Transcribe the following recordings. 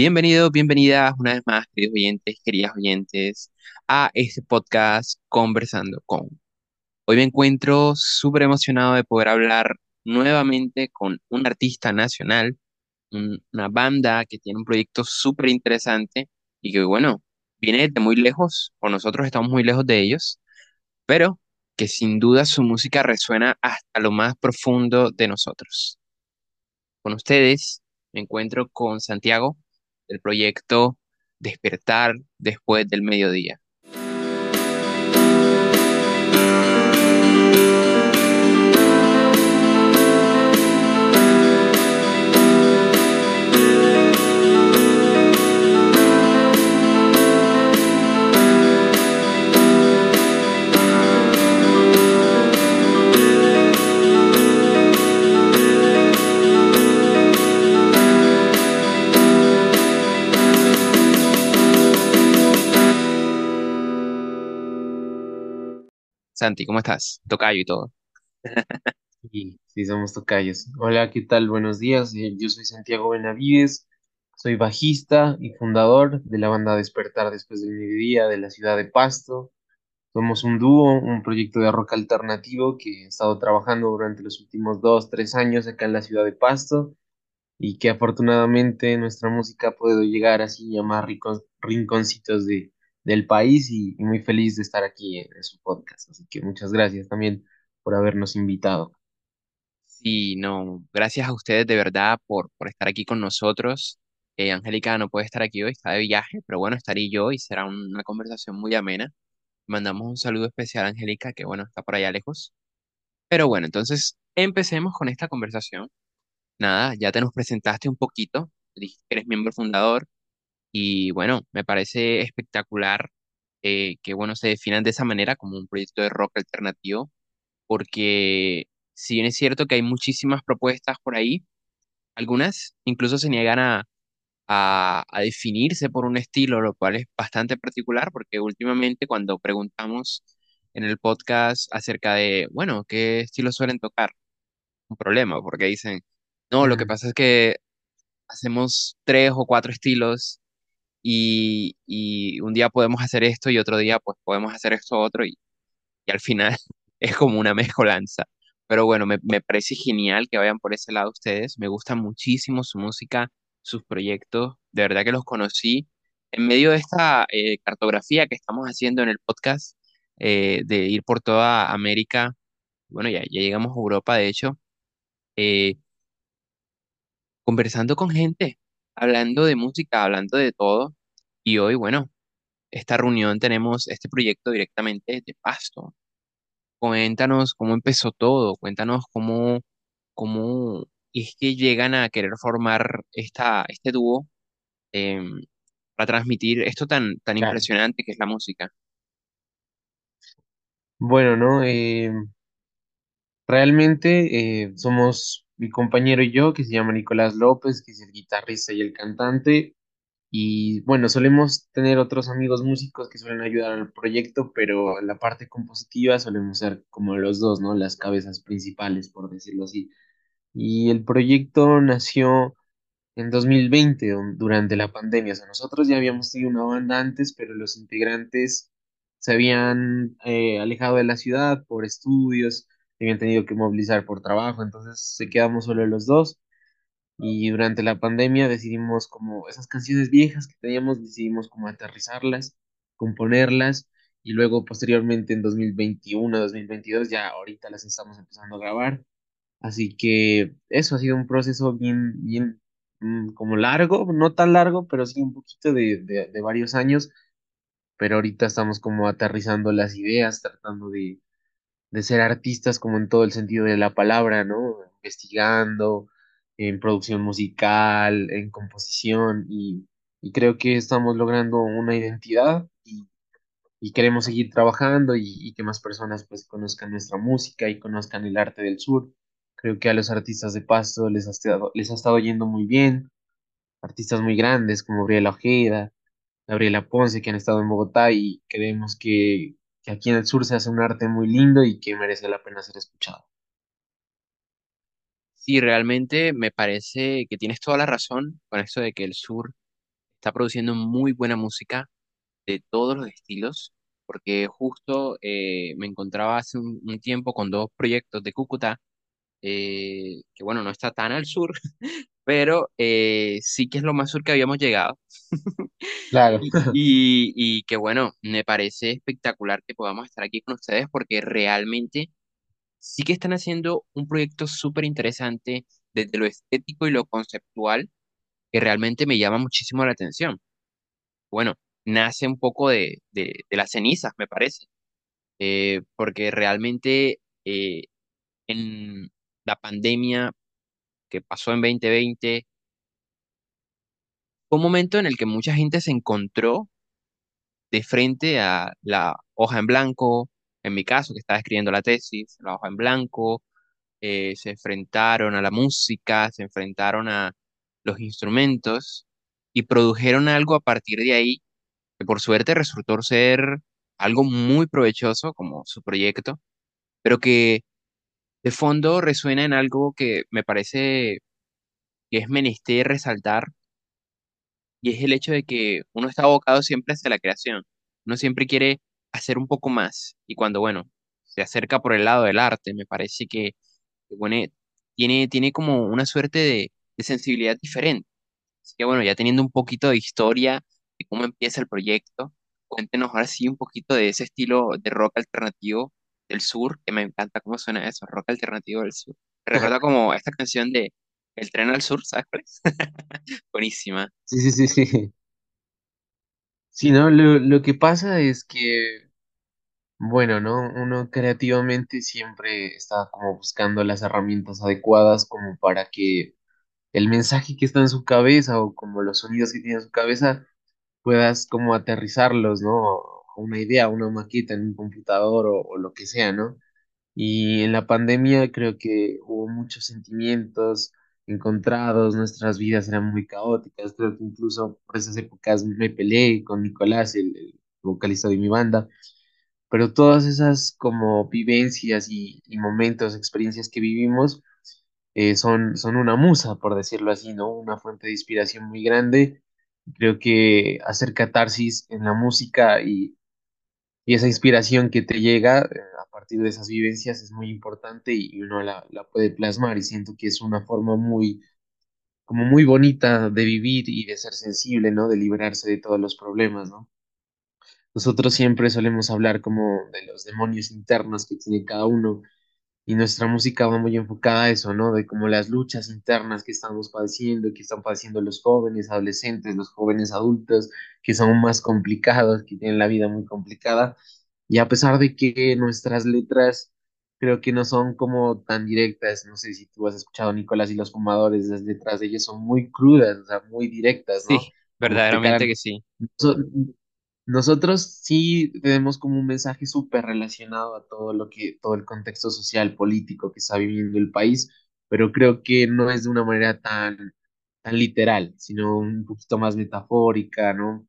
Bienvenidos, bienvenidas una vez más, queridos oyentes, queridas oyentes, a este podcast Conversando con. Hoy me encuentro súper emocionado de poder hablar nuevamente con un artista nacional, un- una banda que tiene un proyecto súper interesante y que, bueno, viene de muy lejos, o nosotros estamos muy lejos de ellos, pero que sin duda su música resuena hasta lo más profundo de nosotros. Con ustedes me encuentro con Santiago del proyecto Despertar después del mediodía. Santi, ¿cómo estás? Tocayo y todo. Sí, sí, somos tocayos. Hola, ¿qué tal? Buenos días. Eh, Yo soy Santiago Benavides, soy bajista y fundador de la banda Despertar después del mediodía de la ciudad de Pasto. Somos un dúo, un proyecto de rock alternativo que he estado trabajando durante los últimos dos, tres años acá en la ciudad de Pasto y que afortunadamente nuestra música ha podido llegar así a más ricos- rinconcitos de, del país y, muy feliz de estar aquí en en su podcast. Así que muchas gracias también por habernos invitado. Sí, no, gracias a ustedes de verdad por, por estar aquí con nosotros. Eh, Angélica no puede estar aquí hoy, está de viaje, pero bueno, estaré yo y será una conversación muy amena. Mandamos un saludo especial a Angélica, que bueno, está por allá lejos. Pero bueno, entonces empecemos con esta conversación. Nada, ya te nos presentaste un poquito, dijiste que eres miembro fundador y bueno, me parece espectacular eh, que bueno, se definan de esa manera como un proyecto de rock alternativo, porque si bien es cierto que hay muchísimas propuestas por ahí, algunas incluso se niegan a, a, a definirse por un estilo, lo cual es bastante particular, porque últimamente cuando preguntamos en el podcast acerca de, bueno, ¿qué estilos suelen tocar? Un problema, porque dicen, no, lo que pasa es que hacemos tres o cuatro estilos y, y un día podemos hacer esto y otro día pues podemos hacer esto otro y, y al final es como una mezcolanza. Pero bueno, me, me parece genial que vayan por ese lado ustedes. Me gusta muchísimo su música, sus proyectos. De verdad que los conocí en medio de esta eh, cartografía que estamos haciendo en el podcast eh, de ir por toda América. Bueno, ya, ya llegamos a Europa, de hecho, eh, conversando con gente, hablando de música, hablando de todo. Y hoy, bueno, esta reunión tenemos este proyecto directamente de Pasto. Cuéntanos cómo empezó todo, cuéntanos cómo, cómo es que llegan a querer formar esta, este dúo em, para transmitir esto tan, tan Claro. impresionante que es la música. Bueno, ¿no? Eh, realmente eh, somos mi compañero y yo, que se llama Nicolás López, que es el guitarrista y el cantante. Y bueno, solemos tener otros amigos músicos que suelen ayudar al proyecto, pero en la parte compositiva solemos ser como los dos, ¿no? Las cabezas principales, por decirlo así. Y el proyecto nació en 2020, don- durante la pandemia. O sea, nosotros ya habíamos tenido una banda antes, pero los integrantes se habían eh, alejado de la ciudad por estudios, habían tenido que movilizar por trabajo, entonces se quedamos solo los dos. Y durante la pandemia decidimos como esas canciones viejas que teníamos, decidimos como aterrizarlas, componerlas y luego posteriormente en 2021, 2022 ya ahorita las estamos empezando a grabar Así que eso ha sido un proceso bien, bien mm, como largo, no tan largo, pero sí un poquito de, de, de varios años, pero ahorita estamos como aterrizando las ideas, tratando de, de ser artistas como en todo el sentido de la palabra, ¿no? Investigando en producción musical, en composición y, y creo que estamos logrando una identidad y, y queremos seguir trabajando y, y que más personas pues conozcan nuestra música y conozcan el arte del sur. Creo que a los artistas de Pasto les ha estado, les ha estado yendo muy bien, artistas muy grandes como Gabriela Ojeda, Gabriela Ponce que han estado en Bogotá y creemos que, que aquí en el sur se hace un arte muy lindo y que merece la pena ser escuchado. Sí, realmente me parece que tienes toda la razón con esto de que el sur está produciendo muy buena música de todos los estilos, porque justo eh, me encontraba hace un, tiempo con dos proyectos de Cúcuta, eh, que bueno, no está tan al sur, pero eh, sí que es lo más sur que habíamos llegado. Claro, Y, que bueno, me parece espectacular que podamos estar aquí con ustedes porque realmente sí que están haciendo un proyecto súper interesante desde lo estético y lo conceptual que realmente me llama muchísimo la atención. Bueno, nace un poco de, de, de las cenizas, me parece, eh, porque realmente eh, en la pandemia que pasó en 2020 fue un momento en el que mucha gente se encontró de frente a la hoja en blanco, en mi caso, que estaba escribiendo la tesis, la hoja en blanco, eh, se enfrentaron a la música, se enfrentaron a los instrumentos y produjeron algo a partir de ahí que por suerte resultó ser algo muy provechoso como su proyecto, pero que de fondo resuena en algo que me parece que es menester resaltar y es el hecho de que uno está abocado siempre hacia la creación. Uno siempre quiere hacer un poco más. Y cuando, bueno, se acerca por el lado del arte, me parece que, bueno, tiene, tiene como una suerte de, de sensibilidad diferente. Así que, bueno, ya teniendo un poquito de historia de cómo empieza el proyecto, cuéntenos ahora sí un poquito de ese estilo de rock alternativo del sur, que me encanta cómo suena eso, rock alternativo del sur. Me recuerda como esta canción de El tren al sur, ¿sabes? Buenísima. sí, sí, sí, sí. Sí, ¿no? Lo, lo que pasa es que, bueno, ¿no? Uno creativamente siempre está como buscando las herramientas adecuadas como para que el mensaje que está en su cabeza o como los sonidos que tiene en su cabeza puedas como aterrizarlos, ¿no? Una idea, una maqueta en un computador o, lo que sea, ¿no? Y en la pandemia creo que hubo muchos sentimientos encontrados, nuestras vidas eran muy caóticas, creo que incluso por esas épocas me peleé con Nicolás, el, vocalista de mi banda, pero todas esas como vivencias y, y momentos, experiencias que vivimos eh, son, son una musa, por decirlo así, ¿no? Una fuente de inspiración muy grande. Creo que hacer catarsis en la música y y esa inspiración que te llega eh, a partir de esas vivencias es muy importante y uno la, la puede plasmar y siento que es una forma muy, como muy bonita de vivir y de ser sensible, ¿no? De liberarse de todos los problemas, ¿no? Nosotros siempre solemos hablar como de los demonios internos que tiene cada uno y nuestra música va muy enfocada a eso, ¿no? De como las luchas internas que estamos padeciendo, que están padeciendo los jóvenes, adolescentes, los jóvenes adultos, que son más complicados, que tienen la vida muy complicada. Y a pesar de que nuestras letras creo que no son como tan directas, no sé si tú has escuchado Nicolás y los fumadores, las letras de ellos son muy crudas, o sea, muy directas, ¿no? Sí, que verdaderamente que sí. Nosotros sí tenemos como un mensaje súper relacionado a todo lo que, todo el contexto social, político que está viviendo el país, pero creo que no es de una manera tan, tan literal, sino un poquito más metafórica, ¿no?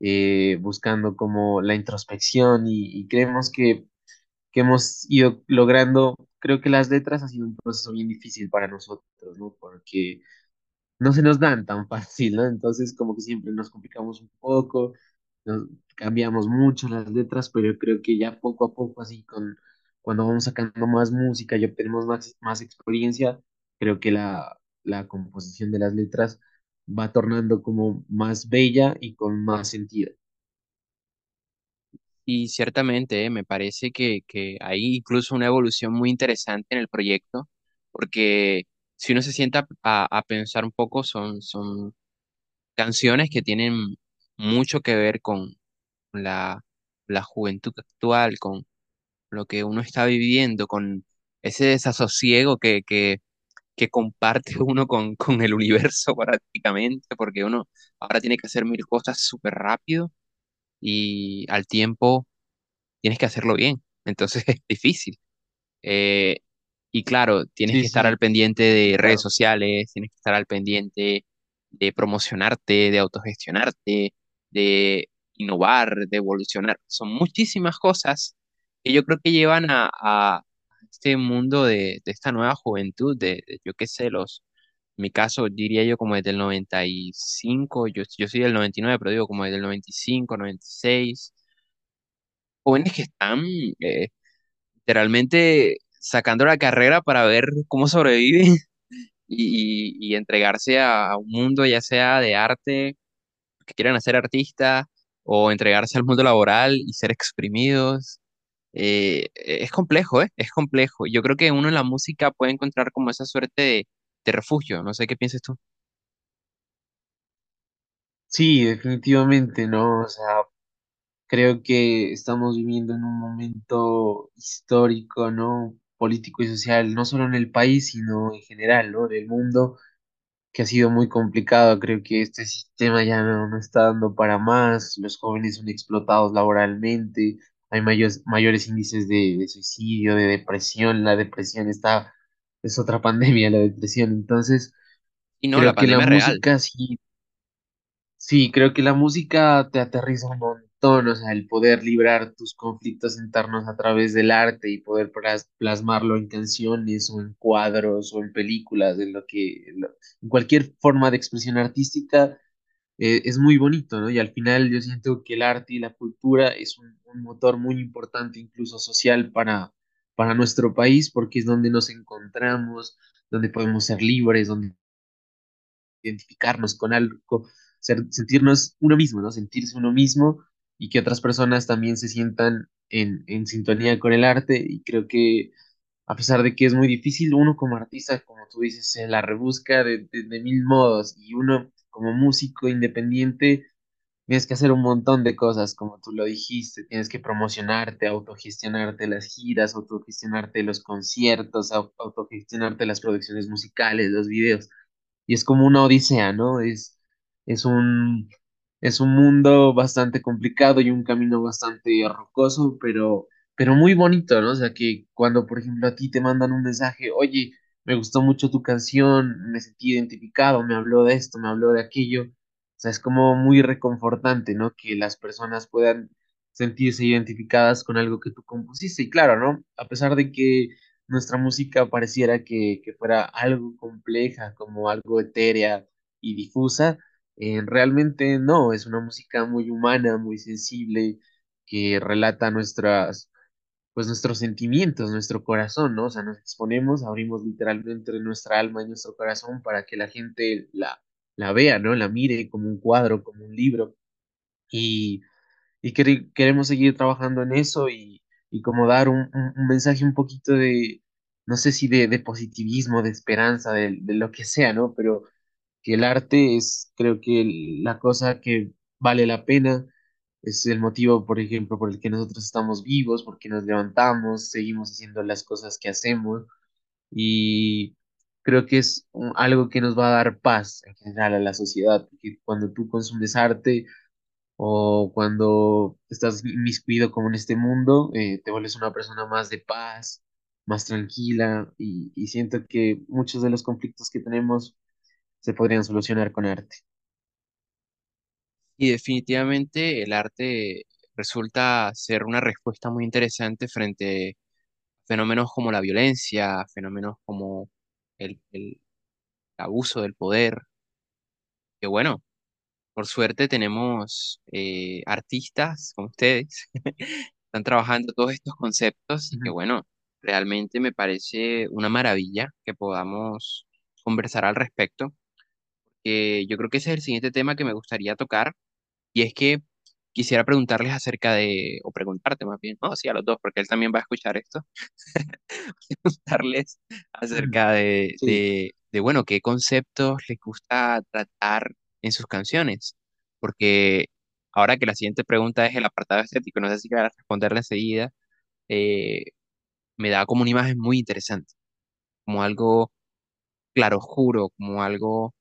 Eh, buscando como la introspección y, y creemos que, que hemos ido logrando, creo que las letras ha sido un proceso bien difícil para nosotros, ¿no? Porque no se nos dan tan fácil, ¿no? Entonces como que siempre nos complicamos un poco, nos cambiamos mucho las letras, pero yo creo que ya poco a poco, así con, cuando vamos sacando más música y obtenemos más, más experiencia, creo que la, la composición de las letras va tornando como más bella y con más sentido. Y ciertamente, eh, me parece que, que hay incluso una evolución muy interesante en el proyecto, porque si uno se sienta a, a pensar un poco, son, son canciones que tienen mucho que ver con la, la juventud actual, con lo que uno está viviendo, con ese desasosiego que, que, que comparte uno con, con el universo prácticamente, porque uno ahora tiene que hacer mil cosas súper rápido y al tiempo tienes que hacerlo bien. Entonces es difícil. Eh, y claro, tienes Sí, que estar al pendiente de redes claro. sociales, tienes que estar al pendiente de promocionarte, de autogestionarte, de innovar, de evolucionar. Son muchísimas cosas que yo creo que llevan a, a este mundo de, de esta nueva juventud, de, yo qué sé, los mi caso diría yo como desde el 95, yo, yo soy del 99, pero digo como desde el 95, 96, jóvenes que están eh, literalmente sacando la carrera para ver cómo sobreviven y, y- entregarse a un mundo ya sea de arte, que quieran hacer artistas, o entregarse al mundo laboral y ser exprimidos. Eh, es complejo, ¿eh? Es complejo. Yo creo que uno en la música puede encontrar como esa suerte de, de refugio. No sé qué piensas tú. Sí, definitivamente, ¿no? O sea, creo que estamos viviendo en un momento histórico, ¿no? Político y social, no solo en el país, sino en general, ¿no? Del mundo, que ha sido muy complicado. Creo que este sistema ya no, no está dando para más, los jóvenes son explotados laboralmente, hay mayores, mayores índices de, de suicidio, de depresión, la depresión está, es otra pandemia, la depresión. Entonces, Y no, la creo que la real. música sí Sí, creo que la música te aterriza un montón, o sea, el poder librar tus conflictos internos a través del arte y poder plas- plasmarlo en canciones o en cuadros o en películas, en lo que, en cualquier forma de expresión artística, eh, es muy bonito, ¿no? Y al final yo siento que el arte y la cultura es un, un motor muy importante, incluso social, para, para nuestro país, porque es donde nos encontramos, donde podemos ser libres, donde identificarnos con algo, ser- sentirnos uno mismo, ¿no? Sentirse uno mismo y que otras personas también se sientan en, en sintonía con el arte. Y creo que a pesar de que es muy difícil, uno como artista, como tú dices, se la rebusca de, de, de mil modos y uno como músico independiente. Tienes que hacer un montón de cosas, como tú lo dijiste, tienes que promocionarte, autogestionarte las giras, autogestionarte los conciertos, au- autogestionarte las producciones musicales, los videos y es como una odisea, ¿no? Es, es un, es un mundo bastante complicado y un camino bastante rocoso, pero, pero muy bonito, ¿no? O sea, que cuando, por ejemplo, a ti te mandan un mensaje, oye, me gustó mucho tu canción, me sentí identificado, me habló de esto, me habló de aquello, o sea, es como muy reconfortante, ¿no? Que las personas puedan sentirse identificadas con algo que tú compusiste. Y claro, ¿no? A pesar de que nuestra música pareciera que, que fuera algo compleja, como algo etérea y difusa, eh, realmente no, es una música muy humana, muy sensible, que relata nuestras, pues nuestros sentimientos, nuestro corazón, ¿no? O sea, nos exponemos, abrimos literalmente nuestra alma y nuestro corazón para que la gente la, la vea, ¿no? La mire como un cuadro, como un libro. Y y quere- queremos seguir trabajando en eso y, y como dar un, un- un mensaje un poquito de, no sé si de, de positivismo, de esperanza, de, de lo que sea, ¿no? Pero que el arte es, creo que la cosa que vale la pena, es el motivo, por ejemplo, por el que nosotros estamos vivos, porque nos levantamos, seguimos haciendo las cosas que hacemos y creo que es algo que nos va a dar paz en general a la sociedad, porque cuando tú consumes arte, o cuando estás inmiscuido como en este mundo, eh, te vuelves una persona más de paz, más tranquila y, y siento que muchos de los conflictos que tenemos se podrían solucionar con arte. Y definitivamente el arte resulta ser una respuesta muy interesante frente a fenómenos como la violencia, fenómenos como el, el abuso del poder, que bueno, por suerte tenemos eh, artistas como ustedes, están trabajando todos estos conceptos y que bueno, realmente me parece una maravilla que podamos conversar al respecto, que yo creo que ese es el siguiente tema que me gustaría tocar Y es que quisiera preguntarles acerca de, o preguntarte más bien, no, sí, a los dos, porque él también va a escuchar esto, preguntarles acerca de, Sí, de, de, bueno, qué conceptos les gusta tratar en sus canciones. Porque ahora que la siguiente pregunta es el apartado estético, no sé si vas a responderla enseguida, eh, me da como una imagen muy interesante, como algo claroscuro, como algo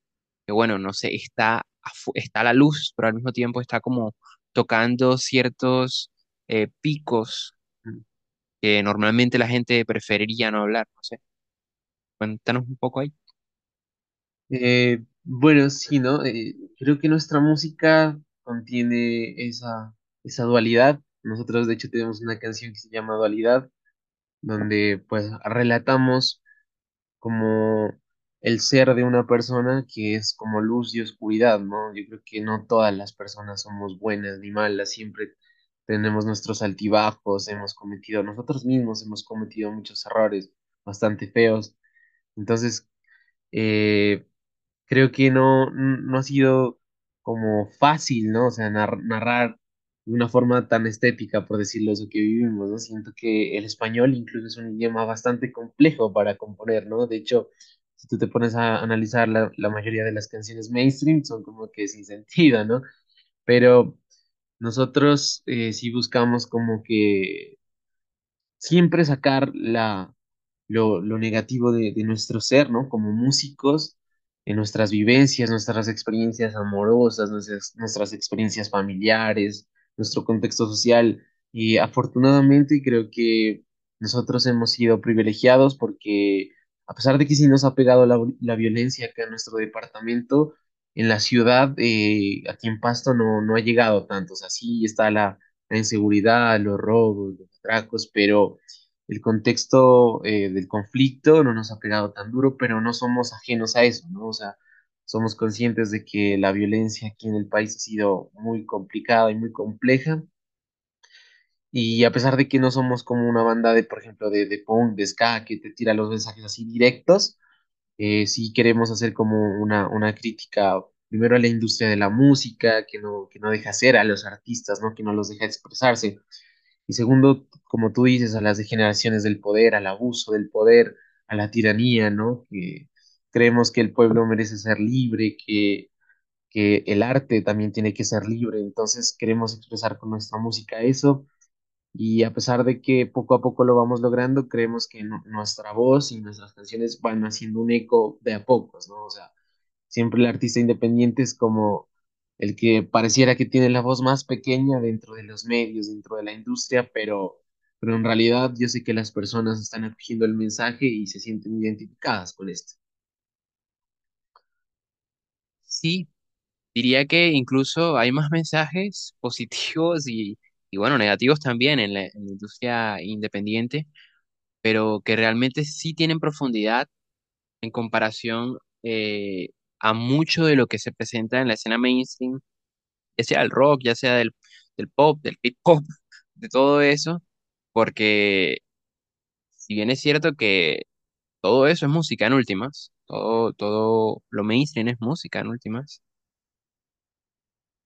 que bueno, no sé, está, está a la luz, pero al mismo tiempo está como tocando ciertos eh, picos ujú. que normalmente la gente preferiría no hablar, no sé. Cuéntanos un poco ahí. Eh, bueno, sí, ¿no? Eh, creo que nuestra música contiene esa, esa dualidad. Nosotros, de hecho, tenemos una canción que se llama Dualidad, donde pues relatamos como el ser de una persona que es como luz y oscuridad, ¿no? Yo creo que no todas las personas somos buenas ni malas, siempre tenemos nuestros altibajos, hemos cometido, nosotros mismos hemos cometido muchos errores bastante feos. Entonces, eh, creo que no, no ha sido como fácil, ¿no? O sea, nar- narrar de una forma tan estética, por decirlo, eso que vivimos, ¿no? Siento que el español incluso es un idioma bastante complejo para componer, ¿no? De hecho, si tú te pones a analizar la, la mayoría de las canciones mainstream, son como que sin sentido, ¿no? Pero nosotros eh, sí buscamos como que siempre sacar la, lo, lo negativo de, de nuestro ser, ¿no? Como músicos, en nuestras vivencias, nuestras experiencias amorosas, nuestras, nuestras experiencias familiares, nuestro contexto social. Y afortunadamente creo que nosotros hemos sido privilegiados porque a pesar de que sí nos ha pegado la, la violencia acá en nuestro departamento, en la ciudad, eh, aquí en Pasto no, no ha llegado tanto. O sea, sí está la, la inseguridad, los robos, los atracos, pero el contexto eh, del conflicto no nos ha pegado tan duro, pero no somos ajenos a eso, ¿no? O sea, somos conscientes de que la violencia aquí en el país ha sido muy complicada y muy compleja. Y a pesar de que no somos como una banda de, por ejemplo, de, de punk, de ska, que te tira los mensajes así directos, eh, sí queremos hacer como una, una crítica primero a la industria de la música, que no, que no deja ser a los artistas, ¿no? Que no los deja expresarse. Y segundo, como tú dices, a las degeneraciones del poder, al abuso del poder, a la tiranía, ¿no? Que creemos que el pueblo merece ser libre, que, que el arte también tiene que ser libre. Entonces queremos expresar con nuestra música eso. Y a pesar de que poco a poco lo vamos logrando, creemos que nu- nuestra voz y nuestras canciones van haciendo un eco de a pocos, ¿no? O sea, siempre el artista independiente es como el que pareciera que tiene la voz más pequeña dentro de los medios, dentro de la industria, pero, pero en realidad yo sé que las personas están acogiendo el mensaje y se sienten identificadas con esto. Sí, diría que incluso hay más mensajes positivos y, y bueno, negativos también en la, en industria independiente, pero que realmente sí tienen profundidad en comparación eh, a mucho de lo que se presenta en la escena mainstream, ya sea el rock, ya sea del, del pop, del hip hop, de todo eso, porque si bien es cierto que todo eso es música en últimas, todo, todo lo mainstream es música en últimas,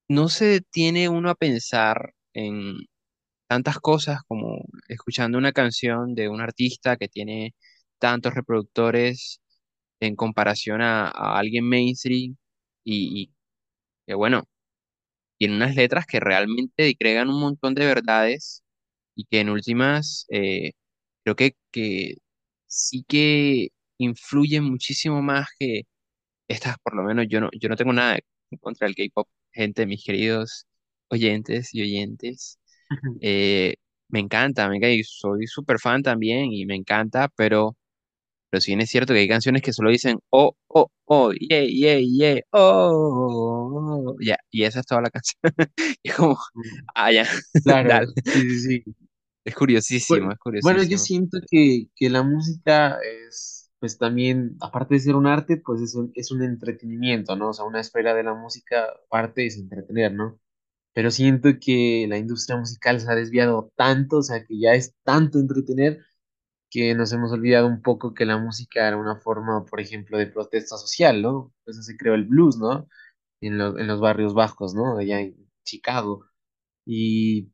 no se detiene uno a pensar en tantas cosas como escuchando una canción de un artista que tiene tantos reproductores en comparación a, alguien mainstream y, que bueno, tiene unas letras que realmente disgregan un montón de verdades y que en últimas eh, creo que, que sí que influyen muchísimo más que estas, por lo menos yo no, yo no tengo nada contra del K-pop, gente, mis queridos oyentes y oyentes. eh, me encanta, me encanta y soy súper fan también y me encanta, pero pero si bien es cierto que hay canciones que solo dicen oh, oh, oh, yeah, yeah, yeah, oh, oh", ya, y esa es toda la canción. Y es como, Mm, ah, ya, dale. Claro, sí, sí, sí. Es curiosísimo, Bu- es Bueno, yo siento que, que la música es, pues también, aparte de ser un arte, pues es un, es un entretenimiento, ¿no? O sea, una esfera de la música parte es entretener, ¿no? Pero siento que la industria musical se ha desviado tanto, o sea, que ya es tanto entretener que nos hemos olvidado un poco que la música era una forma, por ejemplo, de protesta social, ¿no? Pues se creó el blues, ¿no? En los, en los barrios bajos, ¿no? Allá en Chicago. Y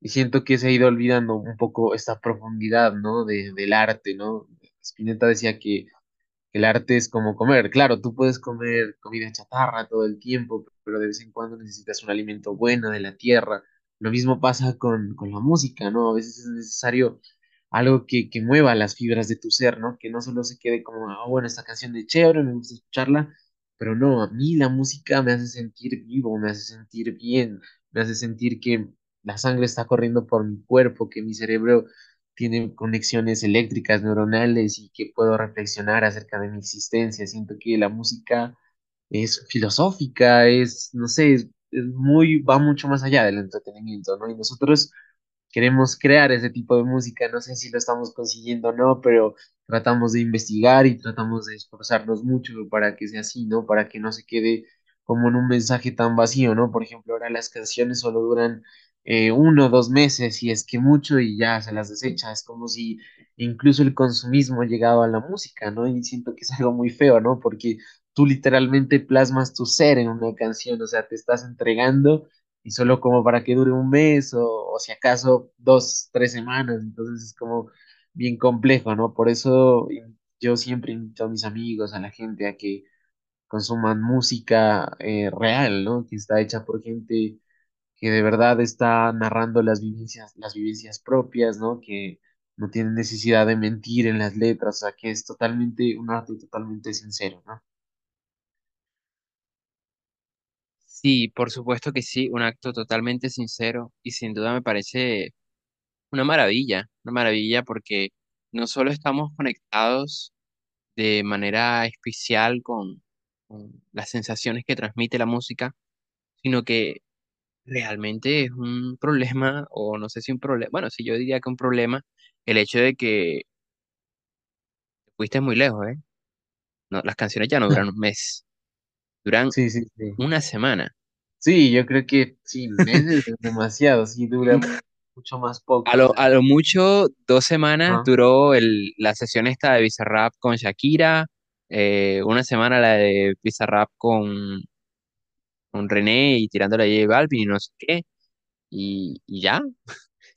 y siento que se ha ido olvidando un poco esta profundidad, ¿no? De, del arte, ¿no? Spinetta decía que el arte es como comer. Claro, tú puedes comer comida chatarra todo el tiempo, pero de vez en cuando necesitas un alimento bueno de la tierra. Lo mismo pasa con, con la música, ¿no? A veces es necesario algo que, que mueva las fibras de tu ser, ¿no? Que no solo se quede como, ah, bueno, esta canción de chévere, me gusta escucharla, pero no, a mí la música me hace sentir vivo, me hace sentir bien, me hace sentir que la sangre está corriendo por mi cuerpo, que mi cerebro tiene conexiones eléctricas, neuronales y que puedo reflexionar acerca de mi existencia. Siento que la música es filosófica, es, no sé, es, es muy, va mucho más allá del entretenimiento, ¿no? Y nosotros queremos crear ese tipo de música, no sé si lo estamos consiguiendo o no, pero tratamos de investigar y tratamos de esforzarnos mucho para que sea así, ¿no? Para que no se quede como en un mensaje tan vacío, ¿no? Por ejemplo, ahora las canciones solo duran eh, uno o dos meses y es que mucho y ya se las desecha. Es como si incluso el consumismo ha llegado a la música, ¿no? Y siento que es algo muy feo, ¿no? Porque tú literalmente plasmas tu ser en una canción, o sea, te estás entregando y solo como para que dure un mes o, o si acaso dos, tres semanas, entonces es como bien complejo, ¿no? Por eso yo siempre invito a mis amigos, a la gente a que consuman música eh, real, ¿no? Que está hecha por gente que de verdad está narrando las vivencias, las vivencias propias, ¿no? Que no tiene necesidad de mentir en las letras, o sea, que es totalmente un arte totalmente sincero, ¿no? Sí, por supuesto que sí, un acto totalmente sincero y sin duda me parece una maravilla, una maravilla porque no solo estamos conectados de manera especial con, con las sensaciones que transmite la música, sino que realmente es un problema, o no sé si un problema, bueno, sí, yo diría que un problema, el hecho de que fuiste muy lejos, ¿eh? No, las canciones ya no duran un mes, duran Sí, sí, sí. una semana. Sí, yo creo que sí, meses es demasiado, sí dura mucho más A poco, o lo, a lo mucho, dos semanas duró el, la sesión esta de Bizarrap con Shakira, eh, una semana la de Bizarrap con, con René y tirándole a J Balvin y no sé qué, y, y ya.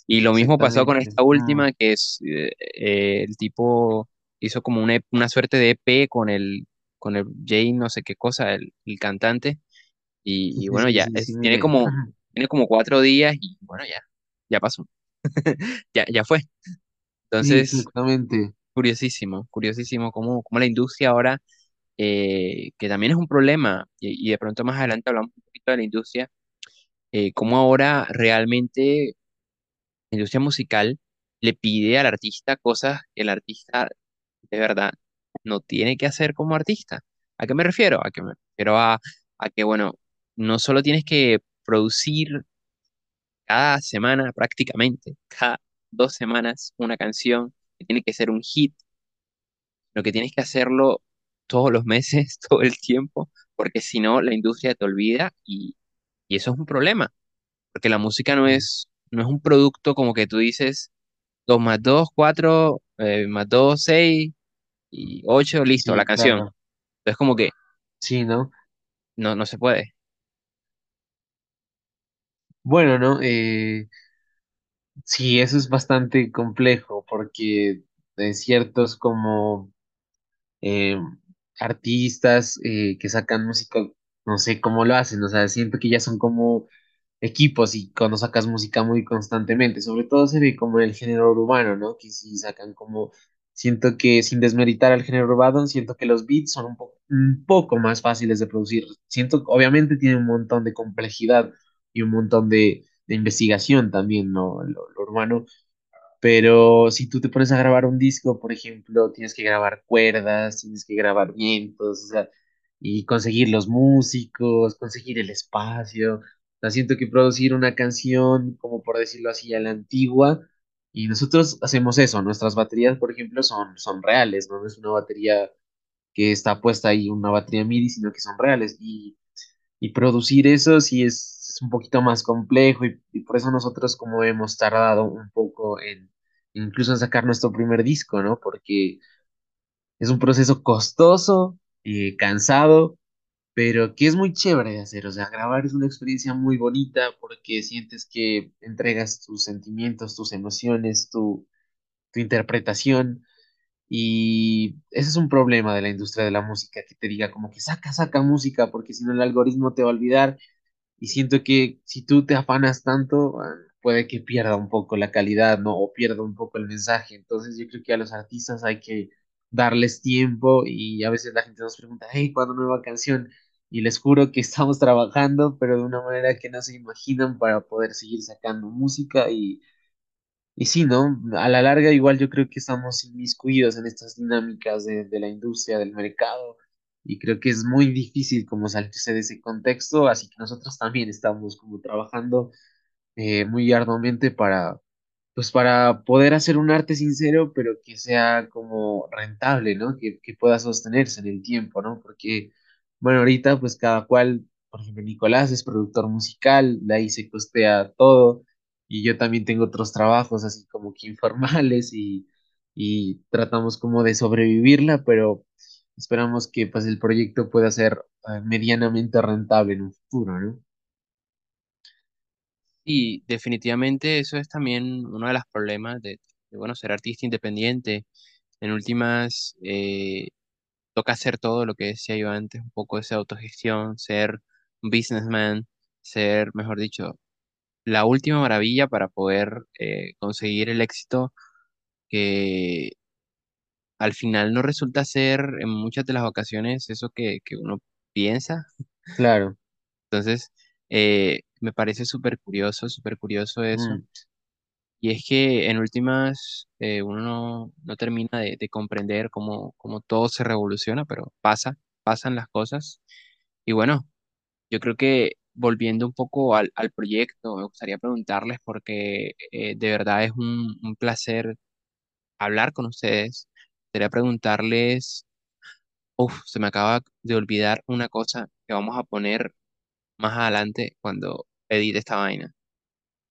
Y lo mismo pasó con esta última, que es eh, eh, el tipo hizo como una, E- una suerte de EP con el, con el Jay no sé qué cosa, el, el cantante, Sí, y, y sí, bueno, sí, ya, sí, sí, es, tiene como, tiene como cuatro días y bueno, ya, ya pasó, ya, ya fue. Sí, Entonces, exactamente. curiosísimo, curiosísimo cómo, cómo la industria ahora, eh, que también es un problema, y, y de pronto más adelante hablamos un poquito de la industria, eh, cómo ahora realmente la industria musical le pide al artista cosas que el artista de verdad no tiene que hacer como artista. ¿A qué me refiero? A que me refiero a, a que, bueno, no solo tienes que producir cada semana prácticamente, cada dos semanas una canción que tiene que ser un hit, sino que tienes que hacerlo todos los meses, todo el tiempo, porque si no, la industria te olvida y, y eso es un problema, porque la música no es, no es un producto como que tú dices 2 más 2 4 eh, más 2 6 y 8 listo, la canción. claro. Entonces como que Sí, ¿no? no, no se puede. Bueno, ¿no? Eh, sí, eso es bastante complejo porque de ciertos como eh, artistas eh, que sacan música, no sé cómo lo hacen, o sea, siento que ya son como equipos y cuando sacas música muy constantemente, sobre todo se ve como en el género urbano, ¿no? Que sí sacan como, siento que sin desmeritar al género urbano, siento que los beats son un poco, un poco más fáciles de producir. Siento que obviamente tiene un montón de complejidad y un montón de, de investigación también, ¿no? Lo, lo urbano pero si tú te pones a grabar un disco, por ejemplo, tienes que grabar cuerdas, tienes que grabar vientos, o sea, y conseguir los músicos, conseguir el espacio. O sea, siento que producir una canción, como por decirlo así, a la antigua, y nosotros hacemos eso. Nuestras baterías, por ejemplo, son, son reales, ¿no? Es una batería que está puesta ahí, una batería MIDI, sino que son reales. Y y producir eso sí es, es un poquito más complejo y, y por eso nosotros como hemos tardado un poco en incluso en sacar nuestro primer disco, ¿no? Porque es un proceso costoso, eh, cansado, pero que es muy chévere de hacer. O sea, grabar es una experiencia muy bonita porque sientes que entregas tus sentimientos, tus emociones, tu, tu interpretación. Y ese es un problema de la industria de la música, que te diga como que saca, saca música, porque si no el algoritmo te va a olvidar y siento que si tú te afanas tanto, ah, puede que pierda un poco la calidad, ¿no? O pierda un poco el mensaje. Entonces yo creo que a los artistas hay que darles tiempo y a veces la gente nos pregunta, hey, ¿cuándo nueva canción? Y les juro que estamos trabajando, pero de una manera que no se imaginan para poder seguir sacando música y, y sí, ¿no? A la larga igual yo creo que estamos inmiscuidos en estas dinámicas de, de la industria, del mercado y creo que es muy difícil como salirse de ese contexto, así que nosotros también estamos como trabajando eh, muy arduamente para, pues para poder hacer un arte sincero, pero que sea como rentable, ¿no? Que, que pueda sostenerse en el tiempo, ¿no? Porque, bueno, ahorita pues cada cual, por ejemplo, Nicolás es productor musical, de ahí se costea todo, y yo también tengo otros trabajos así como que informales y, y tratamos como de sobrevivirla, pero esperamos que pues el proyecto pueda ser eh, medianamente rentable en un futuro, ¿no? Y definitivamente eso es también uno de los problemas de, bueno, ser artista independiente. En últimas, eh, toca hacer todo lo que decía yo antes, un poco esa autogestión, ser un businessman, ser, mejor dicho, la última maravilla para poder eh, conseguir el éxito que al final no resulta ser en muchas de las ocasiones eso que, que uno piensa. Claro. Entonces, eh, me parece súper curioso, súper curioso eso. Mm, Y es que en últimas eh, uno no, termina de, de comprender cómo, cómo todo se revoluciona, pero pasa, pasan las cosas. Y bueno, yo creo que volviendo un poco al, al proyecto, me gustaría preguntarles porque eh, de verdad es un, un placer hablar con ustedes. Quería preguntarles, uff, se me acaba de olvidar una cosa que vamos a poner más adelante cuando edite esta vaina.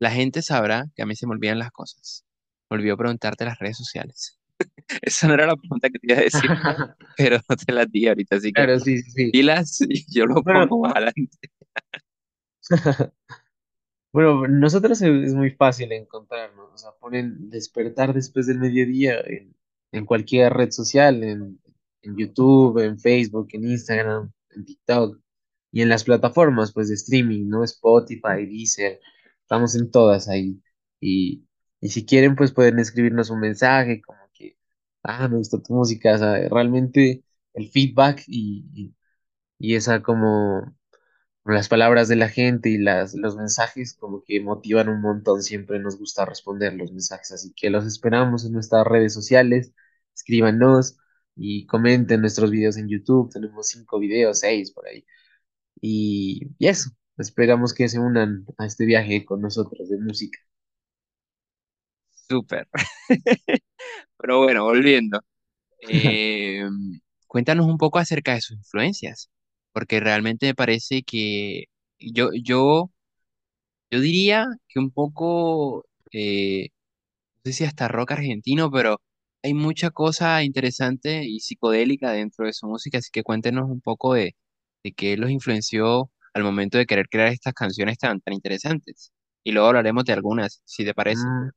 La gente sabrá que a mí se me olvidan las cosas. Me olvidó preguntarte las redes sociales. Esa no era la pregunta que te iba a decir, pero no te las di ahorita, así que Claro, sí, sí, y yo lo Bueno, pongo más adelante. Bueno, nosotros es es muy fácil encontrarnos, o sea, ponen despertar después del mediodía en, en cualquier red social, en, en YouTube, en Facebook, en Instagram, en TikTok y en las plataformas pues de streaming, ¿no? Spotify, Deezer, estamos en todas ahí. Y, y si quieren pues pueden escribirnos un mensaje como que, ah, me gustó tu música, realmente el feedback y, y, y esa como las palabras de la gente y las, los mensajes como que motivan un montón, siempre nos gusta responder los mensajes, así que los esperamos en nuestras redes sociales, escríbanos y comenten nuestros videos en YouTube, tenemos cinco videos, seis por ahí, y, y eso, esperamos que se unan a este viaje con nosotros de música. Súper. Pero bueno, volviendo. Eh, cuéntanos un poco acerca de sus influencias, porque realmente me parece que yo, yo, yo diría que un poco, eh, no sé si hasta rock argentino, pero hay mucha cosa interesante y psicodélica dentro de su música, así que cuéntenos un poco de, de qué los influenció al momento de querer crear estas canciones tan, tan interesantes. Y luego hablaremos de algunas, si te parece. Mm,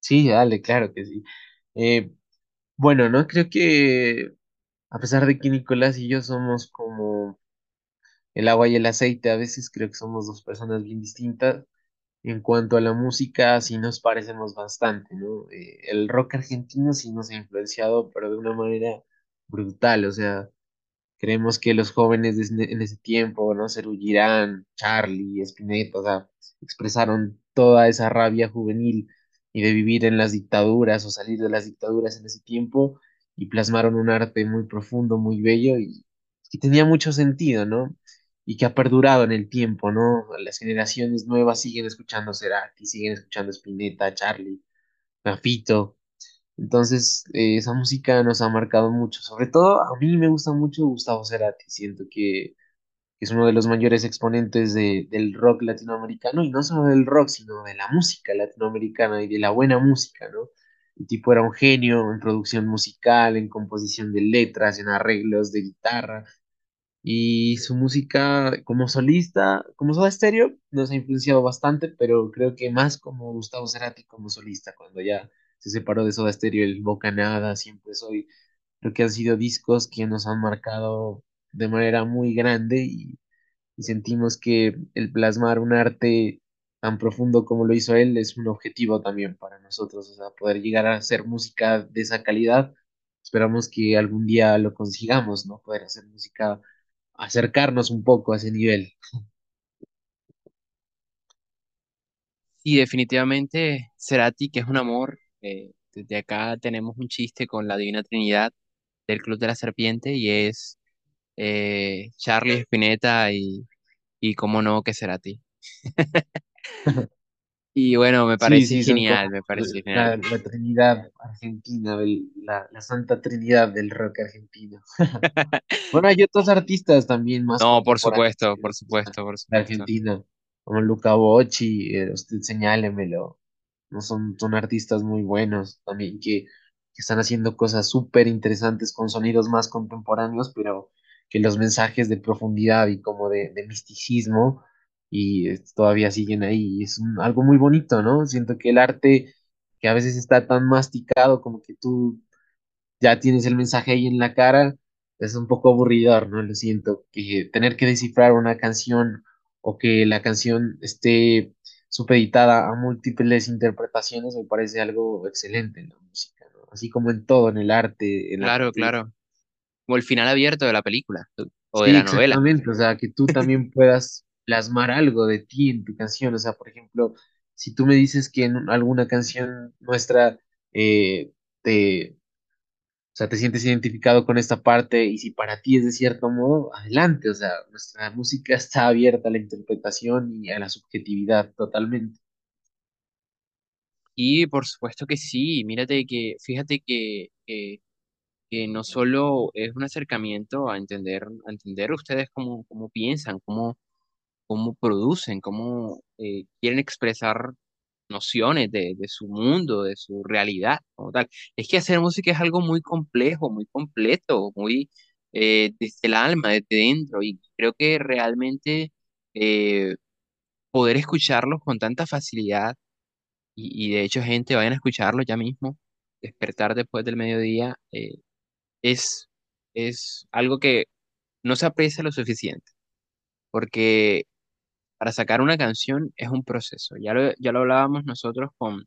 sí, dale, claro que sí. Eh, bueno, no creo que a pesar de que Nicolás y yo somos como el agua y el aceite, a veces creo que somos dos personas bien distintas. En cuanto a la música, sí nos parecemos bastante, ¿no? Eh, el rock argentino sí nos ha influenciado, pero de una manera brutal, o sea, creemos que los jóvenes de en ese tiempo, ¿no? Girán, Charlie, Spinetta, o sea, expresaron toda esa rabia juvenil y de vivir en las dictaduras o salir de las dictaduras en ese tiempo y plasmaron un arte muy profundo, muy bello y que tenía mucho sentido, ¿no? Y que ha perdurado en el tiempo, ¿no? Las generaciones nuevas siguen escuchando Cerati, siguen escuchando Spinetta, Charlie, Fito. Entonces, eh, esa música nos ha marcado mucho. Sobre todo, a mí me gusta mucho Gustavo Cerati. Siento que, es uno de los mayores exponentes de- del rock latinoamericano, y no solo del rock, sino de la música latinoamericana y de la buena música, ¿no? El tipo era un genio en producción musical, en composición de letras, en arreglos de guitarra. Y su música como solista, como Soda Stereo, nos ha influenciado bastante, pero creo que más como Gustavo Cerati como solista, cuando ya se separó de Soda Stereo, el Bocanada, Siempre Soy, creo que han sido discos que nos han marcado de manera muy grande y, sentimos que el plasmar un arte tan profundo como lo hizo él es un objetivo también para nosotros, o sea, poder llegar a hacer música de esa calidad. Esperamos que algún día lo consigamos, ¿no? Poder hacer música acercarnos un poco a ese nivel. Y definitivamente Cerati, que es un amor. Eh, desde acá tenemos un chiste con la Divina Trinidad del Club de la Serpiente y es eh, Charlie Spinetta y, y cómo no que Cerati. Y bueno, me parece sí, genial, me parece genial. la, Trinidad argentina, la, la Santa Trinidad del rock argentino. Bueno, hay otros artistas también más No, por supuesto, por supuesto, por de supuesto. Argentina, como Luca Bocci, eh, usted señálemelo. Son, son artistas muy buenos también que, que están haciendo cosas súper interesantes con sonidos más contemporáneos, pero que los mensajes de profundidad y como de, misticismo y eh, todavía siguen ahí. Es algo muy bonito, ¿no? Siento que el arte que a veces está tan masticado como que tú ya tienes el mensaje ahí en la cara, es un poco aburridor, ¿no? Lo siento, que tener que descifrar una canción o que la canción esté supeditada a múltiples interpretaciones me parece algo excelente en la música, ¿no? Así como en todo, en el arte, en Claro, claro. Como el final abierto de la película o de la novela. exactamente, o sea, que tú también puedas plasmar algo de ti en tu canción, o sea, por ejemplo, si tú me dices que en alguna canción nuestra eh, te O sea, te sientes identificado con esta parte y si para ti es de cierto modo, adelante. O sea, nuestra música está abierta a la interpretación y a la subjetividad totalmente. Y por supuesto que sí, mírate que, fíjate que, que, no solo es un acercamiento a entender, entender ustedes cómo, cómo piensan, cómo, cómo producen, cómo eh, quieren expresar nociones de, de su mundo, de su realidad, como tal. Es que hacer música es algo muy complejo, muy completo, muy eh, desde el alma, desde dentro, y creo que realmente eh, poder escucharlos con tanta facilidad, y, y de hecho, gente, vayan a escucharlo ya mismo, despertar después del mediodía, eh, es, es algo que no se aprecia lo suficiente, porque para sacar una canción es un proceso. Ya lo, ya lo hablábamos nosotros con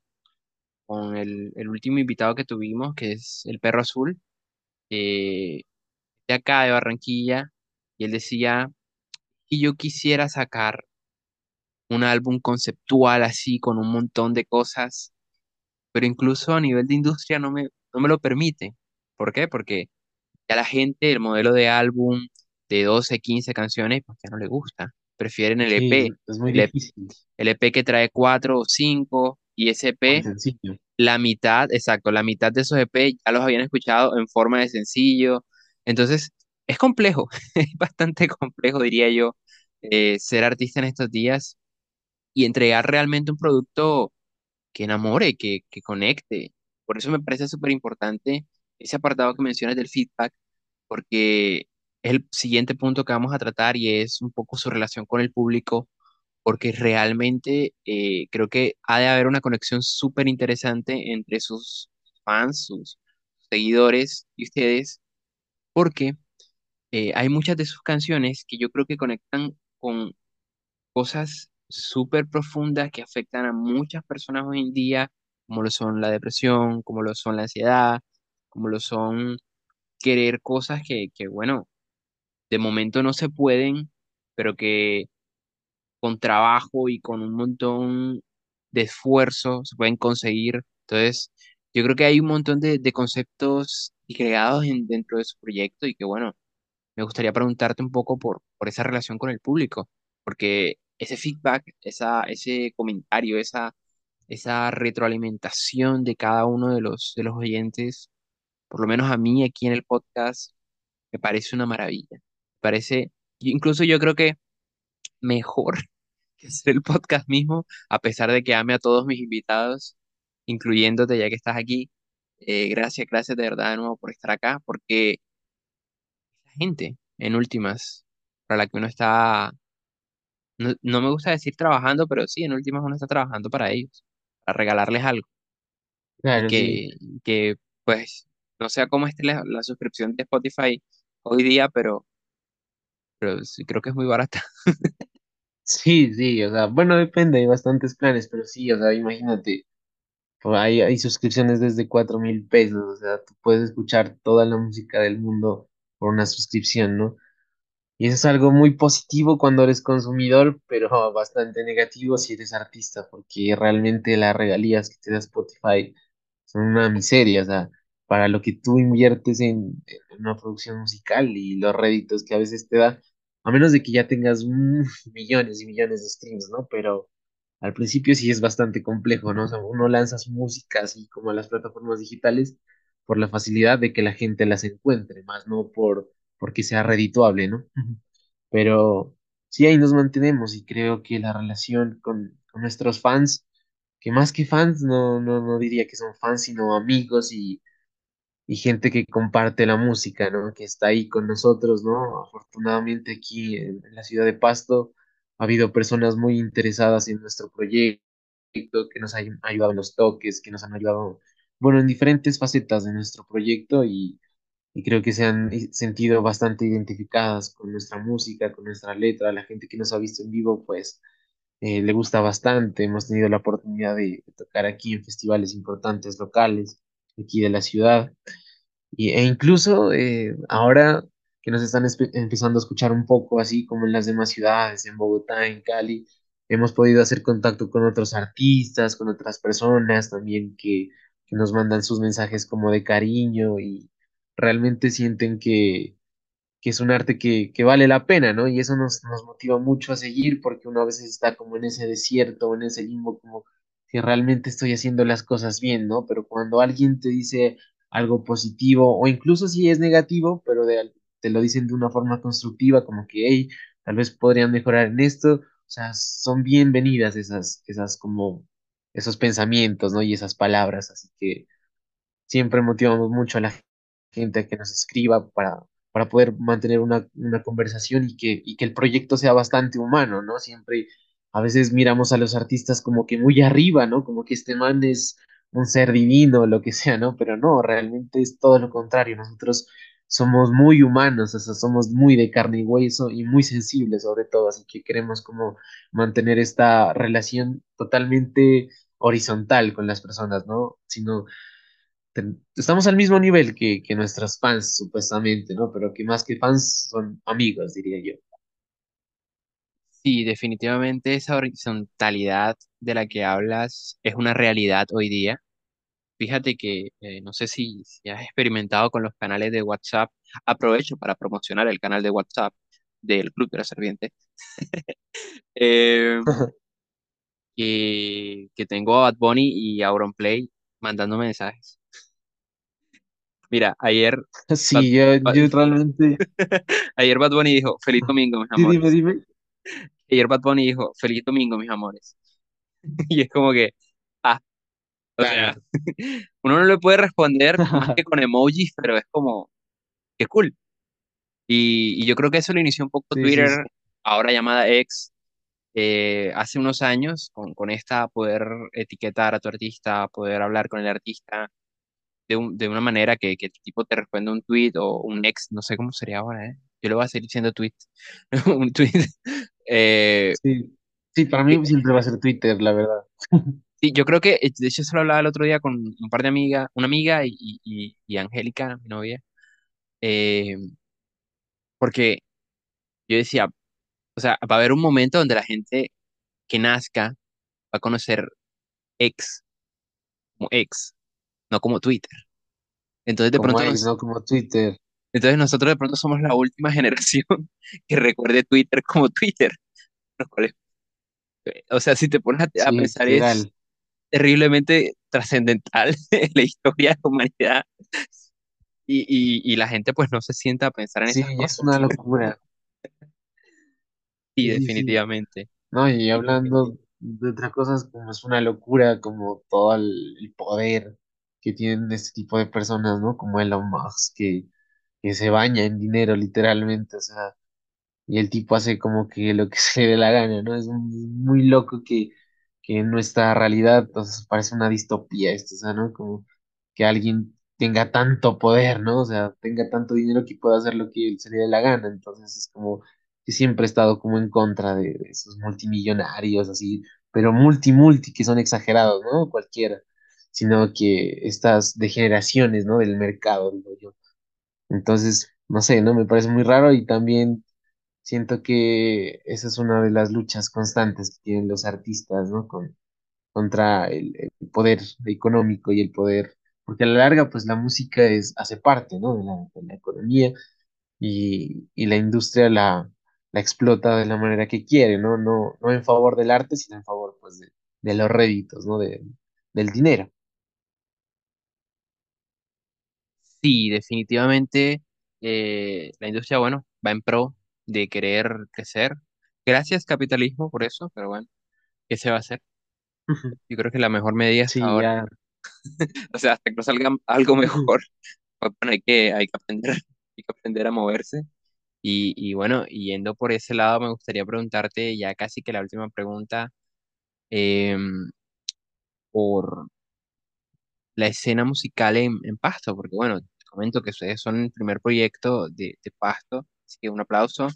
con el, el último invitado que tuvimos, que es el Perro Azul, eh, de acá de Barranquilla, y él decía que yo quisiera sacar un álbum conceptual así, con un montón de cosas, pero incluso a nivel de industria no me, no me lo permite. ¿Por qué? Porque ya la gente, el modelo de álbum de 12 15 canciones, pues ya no le gusta. Prefieren el Sí, EP, es muy el EP, el EP que trae 4 o 5 y ese EP la mitad, exacto, la mitad de esos EP ya los habían escuchado en forma de sencillo. Entonces, es complejo, es bastante complejo, diría yo, eh, ser artista en estos días y entregar realmente un producto que enamore, que, que conecte. Por eso me parece súper importante ese apartado que mencionas del feedback, porque es el siguiente punto que vamos a tratar y es un poco su relación con el público porque realmente eh, creo que ha de haber una conexión súper interesante entre sus fans, sus seguidores y ustedes, porque eh, hay muchas de sus canciones que yo creo que conectan con cosas súper profundas que afectan a muchas personas hoy en día, como lo son la depresión, como lo son la ansiedad, como lo son querer cosas que, que bueno, de momento no se pueden, pero que con trabajo y con un montón de esfuerzo se pueden conseguir. Entonces, yo creo que hay un montón de, de conceptos creados en- dentro de su proyecto y que, bueno, me gustaría preguntarte un poco por, por esa relación con el público, porque ese feedback, esa, ese comentario, esa, esa retroalimentación de cada uno de los, de los oyentes, por lo menos a mí aquí en el podcast, me parece una maravilla. Parece, incluso yo creo que mejor que hacer el podcast mismo, a pesar de que ame a todos mis invitados, incluyéndote ya que estás aquí. Eh, gracias, gracias de verdad de nuevo por estar acá, porque la gente, en últimas, para la que uno está, no, no me gusta decir trabajando, pero sí, en últimas uno está trabajando para ellos, para regalarles algo. Claro, sí. que, que pues, no sé cómo esté la, la suscripción de Spotify hoy día, pero, pero sí creo que es muy barata. Sí, sí, o sea, bueno, depende, hay bastantes planes, pero sí, o sea, imagínate, hay, hay suscripciones desde cuatro mil pesos, o sea, tú puedes escuchar toda la música del mundo por una suscripción, ¿no? Y eso es algo muy positivo cuando eres consumidor, pero bastante negativo si eres artista, porque realmente las regalías que te da Spotify son una miseria, o sea, para lo que tú inviertes en, en una producción musical y los réditos que a veces te da, a menos de que ya tengas millones y millones de streams, ¿no? Pero al principio sí es bastante complejo, ¿no? O sea, uno lanza su música así como a las plataformas digitales por la facilidad de que la gente las encuentre, más no por porque sea redituable, ¿no? Pero sí ahí nos mantenemos y creo que la relación con, con nuestros fans, que más que fans, no, no, no diría que son fans, sino amigos y y gente que comparte la música, ¿no? Que está ahí con nosotros, ¿no? Afortunadamente aquí en, en la ciudad de Pasto ha habido personas muy interesadas en nuestro proyecto, que nos han ayudado en los toques, que nos han ayudado, bueno, en diferentes facetas de nuestro proyecto y, y creo que se han sentido bastante identificadas con nuestra música, con nuestra letra. La gente que nos ha visto en vivo, pues, eh, le gusta bastante. Hemos tenido la oportunidad de de tocar aquí en festivales importantes locales, aquí de la ciudad. Y, e incluso eh, ahora que nos están empezando a escuchar un poco, así como en las demás ciudades, en Bogotá, en Cali, hemos podido hacer contacto con otros artistas, con otras personas también que, que nos mandan sus mensajes como de cariño y realmente sienten que, que es un arte que, que vale la pena, ¿no? Y eso nos, nos motiva mucho a seguir porque uno a veces está como en ese desierto en ese limbo, como que realmente estoy haciendo las cosas bien, ¿no? Pero cuando alguien te dice algo positivo o incluso si es negativo, pero te lo dicen de una forma constructiva, como que, hey, tal vez podrían mejorar en esto, o sea, son bienvenidas esas, esas como, esos pensamientos, ¿no? Y esas palabras, así que siempre motivamos mucho a la gente a que nos escriba para, para poder mantener una, una conversación y que, y que el proyecto sea bastante humano, ¿no? Siempre, a veces miramos a los artistas como que muy arriba, ¿no? Como que este man es un ser divino, lo que sea, ¿no? Pero no, realmente es todo lo contrario. Nosotros somos muy humanos, o sea, somos muy de carne y hueso y muy sensibles sobre todo, así que queremos como mantener esta relación totalmente horizontal con las personas, ¿no? Sino estamos al mismo nivel que, que nuestras fans, supuestamente, ¿no? Pero que más que fans son amigos, diría yo. Sí, definitivamente esa horizontalidad de la que hablas es una realidad hoy día. Fíjate que eh, no sé si, si has experimentado con los canales de WhatsApp. Aprovecho para promocionar el canal de WhatsApp del Club de la Serpiente. Eh, que, que tengo a Bad Bunny y a Auronplay mandando mensajes. Mira, ayer Bad, Sí, yo, Bad- yo realmente... ayer Bad Bunny dijo, feliz domingo, mis Sí, dime, amores. dime. Ayer Bad Bunny dijo, feliz domingo, mis amores. Y es como que, ah, o sea, uno no le puede responder más que con emojis, pero es como, qué cool. Y, y yo creo que eso lo inició un poco Sí, sí, sí. Twitter, ahora llamada X, eh, hace unos años, con, con esta poder etiquetar a tu artista, poder hablar con el artista de, un- de una manera que, que el tipo te responda un tweet o un ex, no sé cómo sería ahora, ¿eh? Yo le voy a seguir diciendo tweet, un tweet. Eh, Sí, sí, para mí siempre va a ser Twitter, la verdad. sí, yo creo que, eh, de hecho, se lo hablaba el otro día con un par de amigas, una amiga y, y, y- y Angélica, mi novia, eh, porque yo decía, o sea, va a haber un momento donde la gente que nazca va a conocer ex como ex, no como Twitter. Entonces de Como pronto ex, nos, ¿no? Como Twitter. Entonces nosotros de pronto somos la última generación que recuerde Twitter como Twitter, es- o sea, si te pones a, a Sí, pensar es terriblemente trascendental en la historia de la humanidad y, y, y la gente pues no se sienta a pensar en Sí, esas es cosas. una locura. Sí, Sí, definitivamente. No, y hablando de otras cosas, como es una locura, como todo el, el poder que tienen este tipo de personas, ¿no? Como Elon Musk, que, que se baña en dinero, literalmente, o sea, y el tipo hace como que lo que se le dé la gana, ¿no? Es muy, loco que, que en nuestra realidad, entonces parece una distopía esto, o sea, ¿no? Como que alguien tenga tanto poder, ¿no? O sea, tenga tanto dinero que pueda hacer lo que se le dé la gana, entonces es como que siempre he estado como en contra de, de esos multimillonarios, así, pero multi, multi, que son exagerados, ¿no? Cualquiera, sino que estas degeneraciones, ¿no? Del mercado, digo yo. Entonces, no sé, ¿no? Me parece muy raro y también Siento que esa es una de las luchas constantes que tienen los artistas, ¿no? Con, contra el, poder económico y el poder, porque a la larga, pues la música es, hace parte, ¿no? De la, de la economía y, y la industria la, la explota de la manera que quiere, ¿no? No, no en favor del arte, sino en favor, pues, de, de los réditos, ¿no? De, del dinero. Sí, definitivamente eh, la industria, bueno, va en pro de querer crecer. Gracias, capitalismo, por eso, pero bueno, ¿qué se va a hacer? Yo creo que la mejor medida es Sí, ahora. O sea, hasta que no salga algo mejor, pues, bueno, hay que, hay que aprender, hay que aprender a moverse. Y, y bueno, yendo por ese lado, me gustaría preguntarte ya casi que la última pregunta, em, por la escena musical en, en Pasto, porque bueno, te comento que ustedes son el primer proyecto de, de Pasto, así que un aplauso.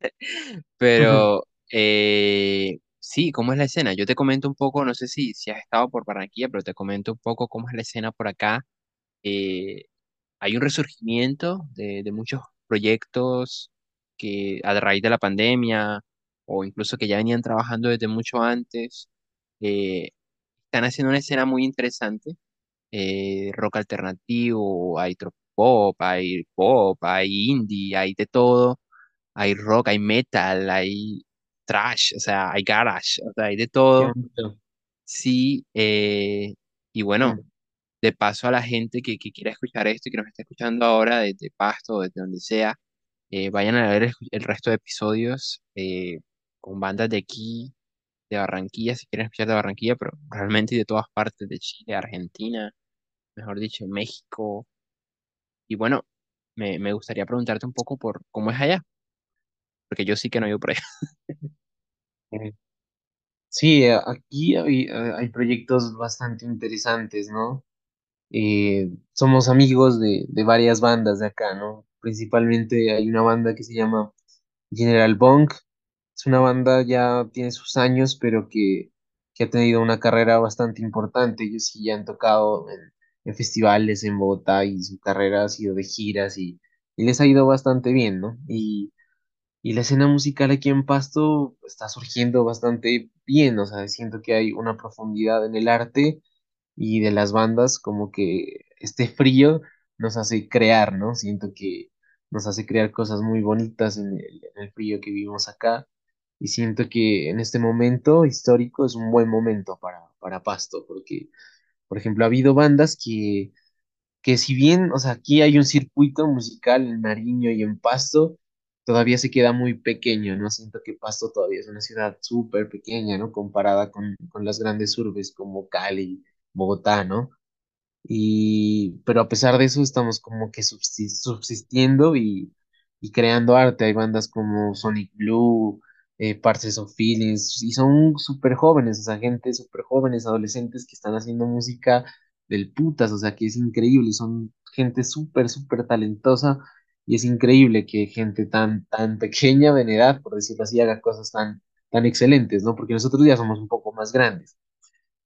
Pero eh, sí, ¿cómo es la escena? Yo te comento un poco, no sé si, si has estado por Barranquilla, pero te comento un poco cómo es la escena por acá. Eh, hay un resurgimiento de, de muchos proyectos que a raíz de la pandemia o incluso que ya venían trabajando desde mucho antes, eh, están haciendo una escena muy interesante, eh, rock alternativo, hay pop, hay pop, hay indie, hay de todo, hay rock, hay metal, hay trash, o sea, hay garage, o sea, hay de todo. Sí, eh, y bueno de paso a la gente que, que quiera escuchar esto y que nos está escuchando ahora desde Pasto desde donde sea, eh, vayan a ver el, el resto de episodios eh, con bandas de aquí, de Barranquilla, si quieren escuchar de Barranquilla, pero realmente de todas partes, de Chile, Argentina, mejor dicho, México. Y bueno, me, me gustaría preguntarte un poco por cómo es allá, porque yo sí que no ido por allá. Eh, Sí, a- aquí hay, eh, hay proyectos bastante interesantes, ¿no? Eh, somos amigos de, de varias bandas de acá, ¿no? Principalmente hay una banda que se llama General Bunk. Es una banda ya tiene sus años, pero que, que ha tenido una carrera bastante importante. Ellos sí ya han tocado en, festivales en Bogotá y su carrera ha sido de giras y, y les ha ido bastante bien, ¿no? Y, y la escena musical aquí en Pasto está surgiendo bastante bien, o sea, siento que hay una profundidad en el arte y de las bandas, como que este frío nos hace crear, ¿no? Siento que nos hace crear cosas muy bonitas en el, en el frío que vivimos acá y siento que en este momento histórico es un buen momento para, para Pasto, porque, por ejemplo, ha habido bandas que que si bien, o sea, aquí hay un circuito musical en Nariño y en Pasto, todavía se queda muy pequeño, ¿no? Siento que Pasto todavía es una ciudad súper pequeña, ¿no? Comparada con, con las grandes urbes como Cali, Bogotá, ¿no? Y, pero a pesar de eso, estamos como que subsi- subsistiendo y, y creando arte. Hay bandas como Sonic Blue, eh, Parcels of Feelings, y son súper jóvenes, o sea, gente súper jóvenes, adolescentes que están haciendo música del putas, o sea, que es increíble, son gente súper, súper talentosa, y es increíble que gente tan, tan pequeña en edad, por decirlo así, haga cosas tan, tan excelentes, ¿no? Porque nosotros ya somos un poco más grandes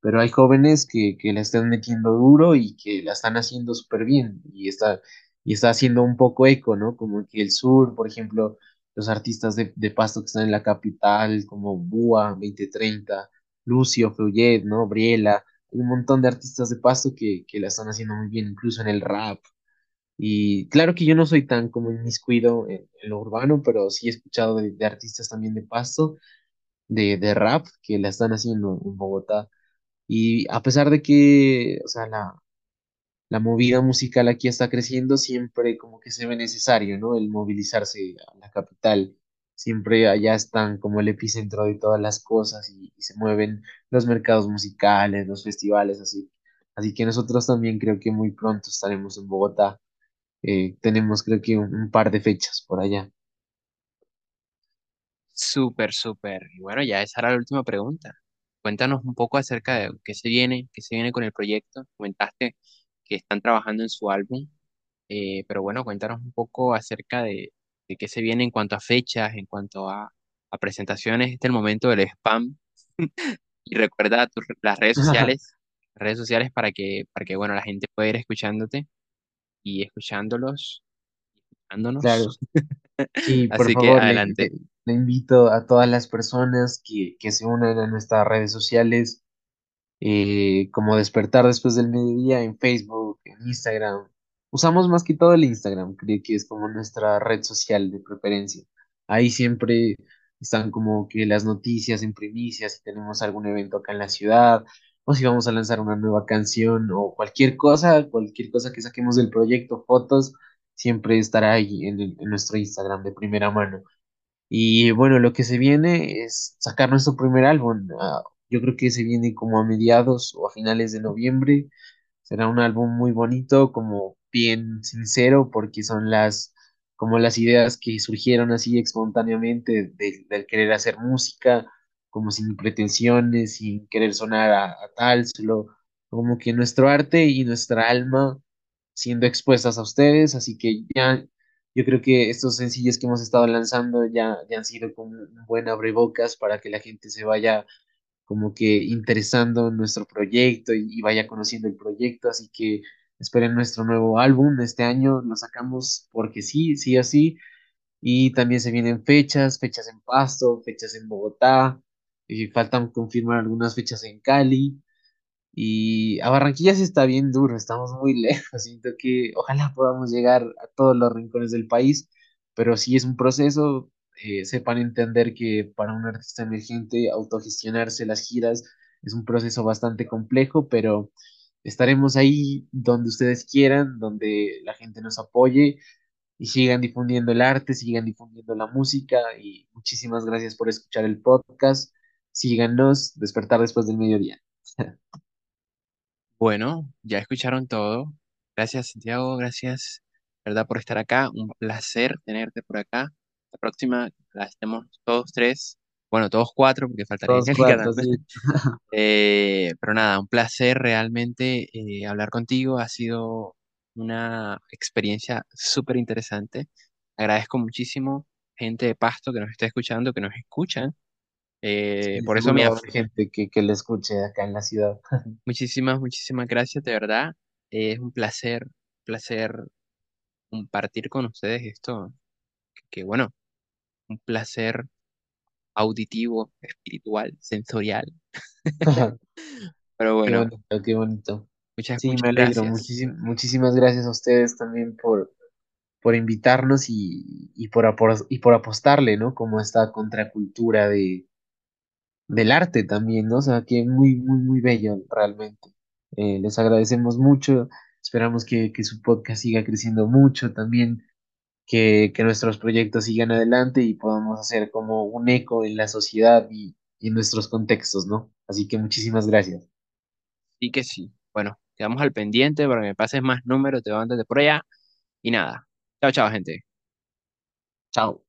pero hay jóvenes que, que la están metiendo duro y que la están haciendo súper bien y está, y está haciendo un poco eco, ¿no? Como que el sur, por ejemplo, los artistas de, de Pasto que están en la capital, como Búa, 2030, Lucio, Fluyet, ¿no? Briela, hay un montón de artistas de Pasto que, que la están haciendo muy bien, incluso en el rap. Y claro que yo no soy tan como inmiscuido en, en lo urbano, pero sí he escuchado de, de artistas también de Pasto, de, de rap, que la están haciendo en Bogotá. Y a pesar de que, o sea, la, la movida musical aquí está creciendo, siempre como que se ve necesario, ¿no? El movilizarse a la capital. Siempre allá están como el epicentro de todas las cosas y, se mueven los mercados musicales, los festivales, así. Así que nosotros también creo que muy pronto estaremos en Bogotá. Eh, tenemos creo que un, un par de fechas por allá. Súper, súper. Y bueno, ya esa era la última pregunta. Cuéntanos un poco acerca de qué se viene, qué se viene con el proyecto. Comentaste que están trabajando en su álbum, eh, pero bueno, cuéntanos un poco acerca de, de qué se viene en cuanto a fechas, en cuanto a, a presentaciones. Este es el momento del spam. Y recuerda tus- las redes sociales, redes sociales para que, para que, bueno, la gente pueda ir escuchándote y escuchándolos, Claro. escuchándonos. Sí, por Así que favor, le, le- adelante. le invito a todas las personas que, que se unan a nuestras redes sociales eh, como despertar después del mediodía en Facebook, en Instagram. Usamos más que todo el Instagram, creo que es como nuestra red social de preferencia. Ahí siempre están como que las noticias en primicias, si tenemos algún evento acá en la ciudad, o si vamos a lanzar una nueva canción o cualquier cosa, cualquier cosa que saquemos del proyecto, fotos, siempre estará ahí en nuestro Instagram de primera mano. Y bueno, lo que se viene es sacar nuestro primer álbum. Ah, yo creo que se viene como a mediados o a finales de noviembre. Será un álbum muy bonito, como bien sincero, porque son las, como las ideas que surgieron así espontáneamente de- del querer hacer música, como sin pretensiones, sin querer sonar a, a tal, solo como que nuestro arte y nuestra alma siendo expuestas a ustedes. Así que ya, yo creo que estos sencillos que hemos estado lanzando ya, ya han sido como un buen abrebocas para que la gente se vaya como que interesando nuestro proyecto y, vaya conociendo el proyecto, así que esperen nuestro nuevo álbum, este año lo sacamos porque sí, sí o sí, y también se vienen fechas, fechas en Pasto, fechas en Bogotá, y faltan confirmar algunas fechas en Cali, y a Barranquilla sí está bien duro, estamos muy lejos. Siento que ojalá podamos llegar a todos los rincones del país, pero sí es un proceso. Eh, sepan entender que para un artista emergente autogestionarse las giras es un proceso bastante complejo, pero estaremos ahí donde ustedes quieran, donde la gente nos apoye y sigan difundiendo el arte, sigan difundiendo la música. Y muchísimas gracias por escuchar el podcast. Síganos, despertar después del mediodía. Bueno, ya escucharon todo. Gracias, Santiago, gracias, ¿verdad? Por estar acá. Un placer tenerte por acá. La próxima la estemos todos tres. Bueno, todos cuatro, porque faltaría cuatro, sí. Eh, pero nada, un placer realmente eh, hablar contigo. Ha sido una experiencia súper interesante. Agradezco muchísimo gente de Pasto que nos está escuchando, que nos escuchan. Eh, Sí, por eso haber gente que, que le escuche acá en la ciudad. muchísimas, muchísimas gracias, de verdad. Es un placer, placer compartir con ustedes esto, que, bueno, un placer auditivo, espiritual, sensorial. Pero Qué bueno, bonito, qué bonito. muchas, Sí, me alegro. gracias. Muchísim- muchísimas gracias a ustedes también por, por invitarnos y, y, por apor- y por apostarle, ¿no? Como esta contracultura de, del arte también, ¿no? O sea, que muy, muy, muy bello realmente. Eh, les agradecemos mucho. Esperamos que, que su podcast siga creciendo mucho también. Que, que nuestros proyectos sigan adelante y podamos hacer como un eco en la sociedad y, y en nuestros contextos, ¿no? Así que muchísimas gracias. Sí que sí. Bueno, quedamos al pendiente para que me pases más números, te antes de por allá. Y nada. Chao, chao, gente. Chao.